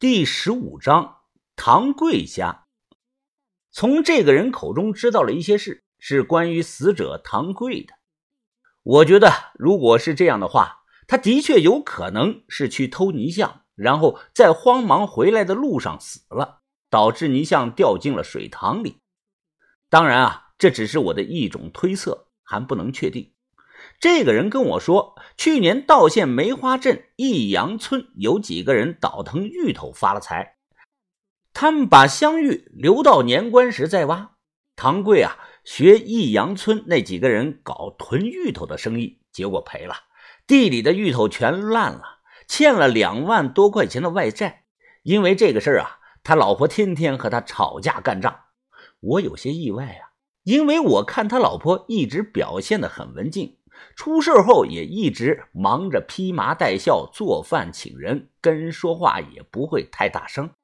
第十五章唐贵家。从这个人口中知道了一些事，是关于死者唐贵的。我觉得，如果是这样的话，他的确有可能是去偷泥像，然后在慌忙回来的路上死了，导致泥像掉进了水塘里。当然啊，这只是我的一种推测，还不能确定。这个人跟我说，去年道县梅花镇益阳村有几个人倒腾芋头发了财，他们把香芋留到年关时再挖。唐贵啊，学益阳村那几个人搞囤芋头的生意，结果赔了，地里的芋头全烂了，欠了两万多块钱的外债。因为这个事儿啊，他老婆天天和他吵架干仗。我有些意外啊，因为我看他老婆一直表现得很文静。出事后也一直忙着披麻戴孝做饭请人，跟人说话也不会太大声。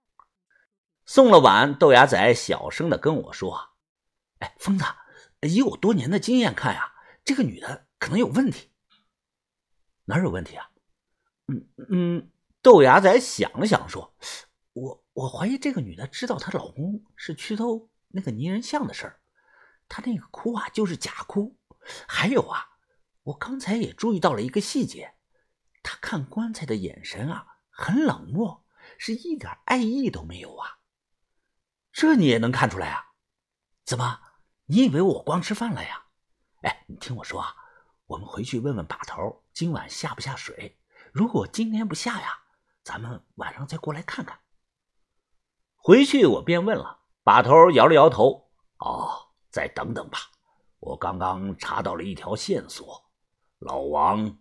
送了碗，豆芽仔小声的跟我说：“哎，疯子，以我多年的经验看呀，这个女的可能有问题。哪有问题啊？嗯嗯。”豆芽仔想了想说：“我我怀疑这个女的知道她老公是去偷那个泥人像的事儿，她那个哭啊就是假哭，还有啊。”我刚才也注意到了一个细节，他看棺材的眼神啊，很冷漠，是一点爱意都没有啊。这你也能看出来啊？怎么，你以为我光吃饭了呀？哎，你听我说啊，我们回去问问把头，今晚下不下水？如果今天不下呀，咱们晚上再过来看看。回去我便问了，把头摇了摇头，哦，再等等吧，我刚刚查到了一条线索。老王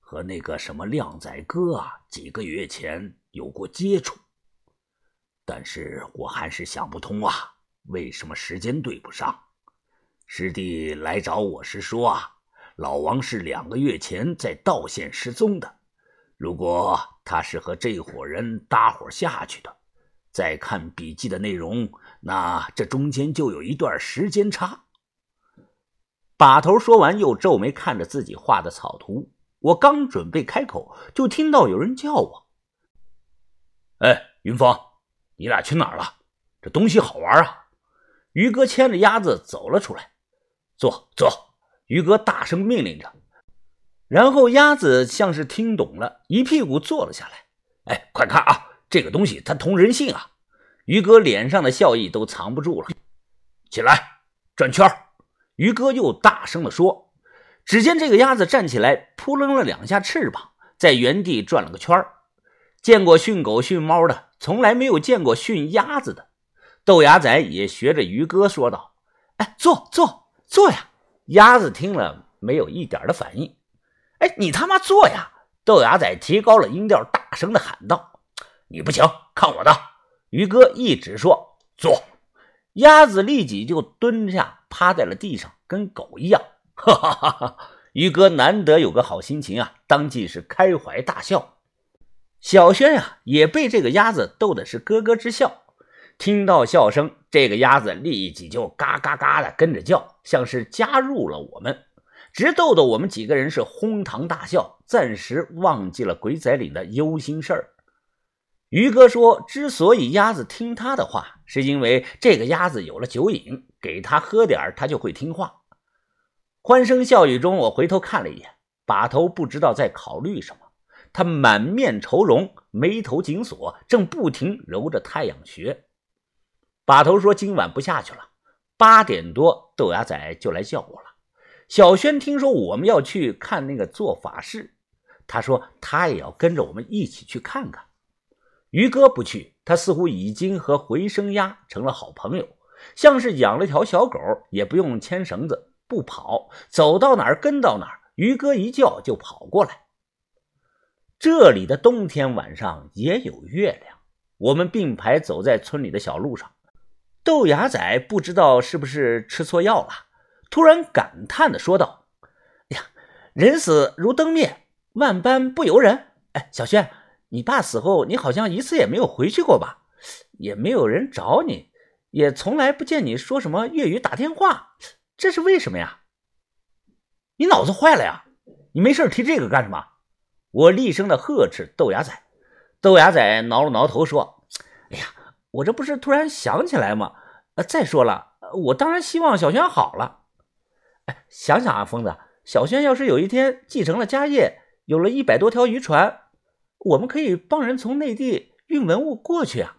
和那个什么靓仔哥啊，几个月前有过接触，但是我还是想不通啊，为什么时间对不上？师弟来找我是说啊，老王是两个月前在道县失踪的。如果他是和这伙人搭伙下去的，再看笔记的内容，那这中间就有一段时间差。把头说完，又皱眉看着自己画的草图。我刚准备开口，就听到有人叫我：“哎，云峰，你俩去哪儿了？这东西好玩啊！”于哥牵着鸭子走了出来。坐坐，于哥大声命令着。然后鸭子像是听懂了，一屁股坐了下来。哎，快看啊，这个东西它通人性啊！于哥脸上的笑意都藏不住了。起来，转圈儿。于哥又大声地说：“只见这个鸭子站起来，扑棱了两下翅膀，在原地转了个圈儿。见过训狗训猫的，从来没有见过训鸭子的。”豆芽仔也学着于哥说道：“哎，坐坐坐呀！”鸭子听了没有一点的反应。“哎，你他妈坐呀！”豆芽仔提高了音调，大声地喊道：“你不行，看我的！”于哥一直说：“坐。”鸭子立即就蹲下。趴在了地上，跟狗一样。哈哈哈哈！于哥难得有个好心情啊，当即是开怀大笑。小轩呀，也被这个鸭子逗的是咯咯直笑。听到笑声，这个鸭子立即就嘎嘎嘎的跟着叫，像是加入了我们，直逗得我们几个人是哄堂大笑，暂时忘记了鬼仔岭的忧心事儿。于哥说，之所以鸭子听他的话，是因为这个鸭子有了酒瘾。给他喝点他就会听话。欢声笑语中，我回头看了一眼，把头不知道在考虑什么。他满面愁容，眉头紧锁，正不停揉着太阳穴。把头说：“今晚不下去了。”八点多，豆芽仔就来叫我了。小轩听说我们要去看那个做法事，他说他也要跟着我们一起去看看。于哥不去，他似乎已经和回声鸭成了好朋友。像是养了条小狗，也不用牵绳子，不跑，走到哪儿跟到哪儿。于哥一叫就跑过来。这里的冬天晚上也有月亮。我们并排走在村里的小路上，豆芽仔不知道是不是吃错药了，突然感叹的说道：“哎呀，人死如灯灭，万般不由人。哎，小轩，你爸死后，你好像一次也没有回去过吧？也没有人找你。”也从来不见你说什么粤语打电话，这是为什么呀？你脑子坏了呀？你没事提这个干什么？我厉声的呵斥豆芽仔。豆芽仔挠了挠头说：“哎呀我这不是突然想起来吗？呃，再说了，我当然希望小轩好了。哎，想想啊，疯子，小轩要是有一天继承了家业，有了一百多条渔船，我们可以帮人从内地运文物过去啊，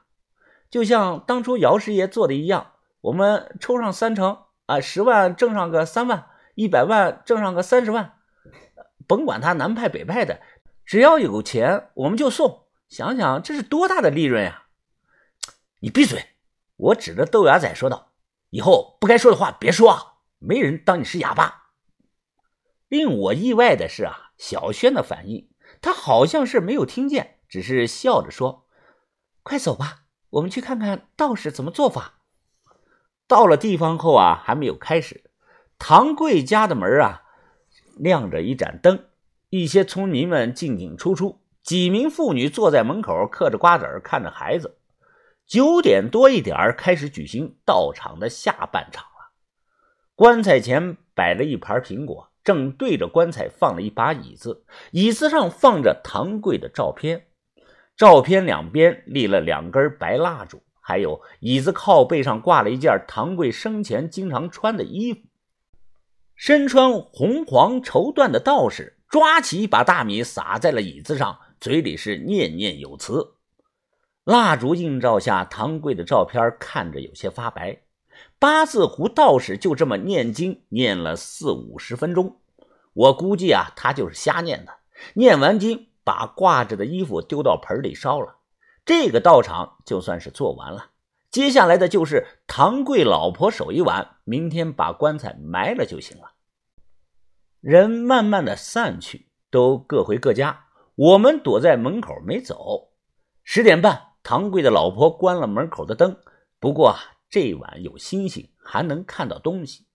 就像当初姚师爷做的一样，我们抽上三成啊，十万挣上个三万，一百万挣上个三十万，甭管他南派北派的，只要有钱我们就送。想想这是多大的利润呀！你闭嘴！我指着豆芽仔说道：“以后不该说的话别说啊！”没人当你是哑巴。令我意外的是啊，小轩的反应，他好像是没有听见，只是笑着说：“快走吧，我们去看看道士怎么做法。”到了地方后啊，还没有开始，唐贵家的门啊亮着一盏灯，一些村民们进进出出，几名妇女坐在门口嗑着瓜子看着孩子。九点多一点开始举行道场的下半场了。棺材前摆了一盘苹果，正对着棺材放了一把椅子，椅子上放着唐贵的照片，照片两边立了两根白蜡烛，还有椅子靠背上挂了一件唐贵生前经常穿的衣服。身穿红黄绸缎的道士抓起一把大米撒在了椅子上，嘴里是念念有词。蜡烛映照下，唐贵的照片看着有些发白。八字胡道士就这么念经念了四五十分钟，我估计啊，他就是瞎念的。念完经，把挂着的衣服丢到盆里烧了，这个道场就算是做完了。接下来的就是唐贵老婆守一晚，明天把棺材埋了就行了。人慢慢的散去，都各回各家。我们躲在门口没走。十点半，唐贵的老婆关了门口的灯，不过啊。这晚有星星，还能看到东西。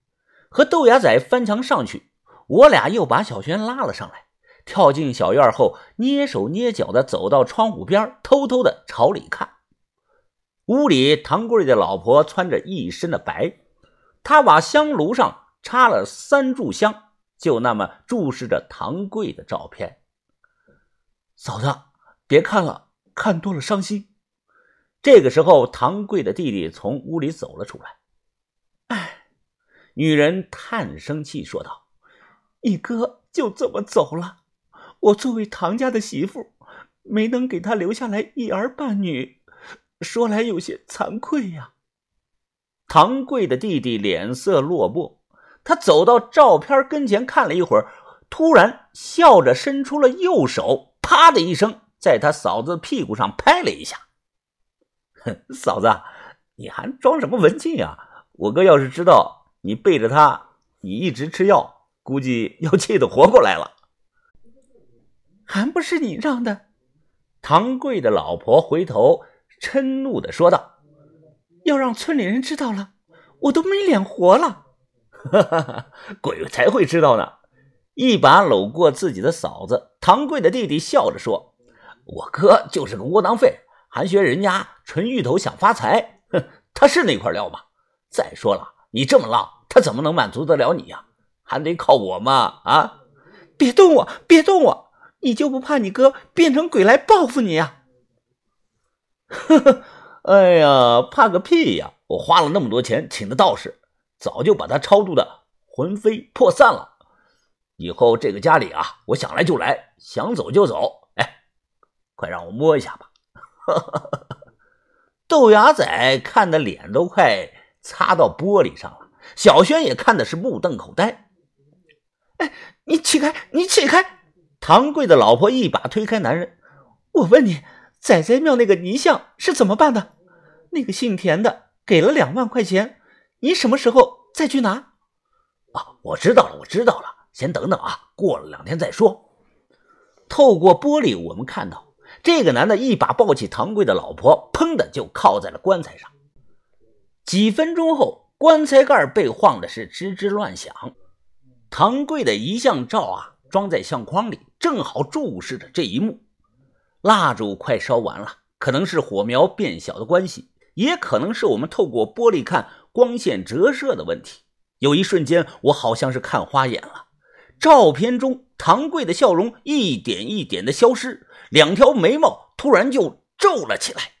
和豆芽仔翻墙上去，我俩又把小轩拉了上来，跳进小院后，蹑手蹑脚的走到窗户边，偷偷的朝里看。屋里，唐贵的老婆穿着一身的白，她把香炉上插了三炷香，就那么注视着唐贵的照片。嫂子，别看了，看多了伤心。这个时候，唐贵的弟弟从屋里走了出来。哎，女人叹声气说道：“你哥就这么走了，我作为唐家的媳妇，没能给他留下来一儿半女，说来有些惭愧呀。”唐贵的弟弟脸色落寞，他走到照片跟前看了一会儿，突然笑着伸出了右手，啪的一声，在他嫂子屁股上拍了一下。嫂子，你还装什么文静呀？我哥要是知道你背着他，你一直吃药，估计要气得活过来了。还不是你让的？唐贵的老婆回头嗔怒的说道：“要让村里人知道了，我都没脸活了。”哈哈哈鬼才会知道呢！一把搂过自己的嫂子，唐贵的弟弟笑着说：“我哥就是个窝囊废。”还学人家纯芋头想发财，哼，他是那块料吗？再说了，你这么浪，他怎么能满足得了你呀？还得靠我嘛！啊，别动我，别动我！你就不怕你哥变成鬼来报复你呀？呵呵，哎呀，怕个屁呀！我花了那么多钱请的道士，早就把他超度的魂飞魄散了。以后这个家里啊，我想来就来，想走就走。哎，快让我摸一下吧。豆芽仔看的脸都快擦到玻璃上了，小轩也看的是目瞪口呆。哎，你起开，你起开！唐贵的老婆一把推开男人。我问你，仔仔庙那个泥像是怎么办的？那个姓田的给了两万块钱，你什么时候再去拿？啊，我知道了，我知道了，先等等啊，过了两天再说。透过玻璃，我们看到。这个男的一把抱起唐贵的老婆，砰的就靠在了棺材上。几分钟后，棺材盖被晃的是吱吱乱响。唐贵的遗像照啊，装在相框里，正好注视着这一幕。蜡烛快烧完了，可能是火苗变小的关系，也可能是我们透过玻璃看光线折射的问题。有一瞬间，我好像是看花眼了。照片中唐贵的笑容一点一点的消失。两条眉毛突然就皱了起来。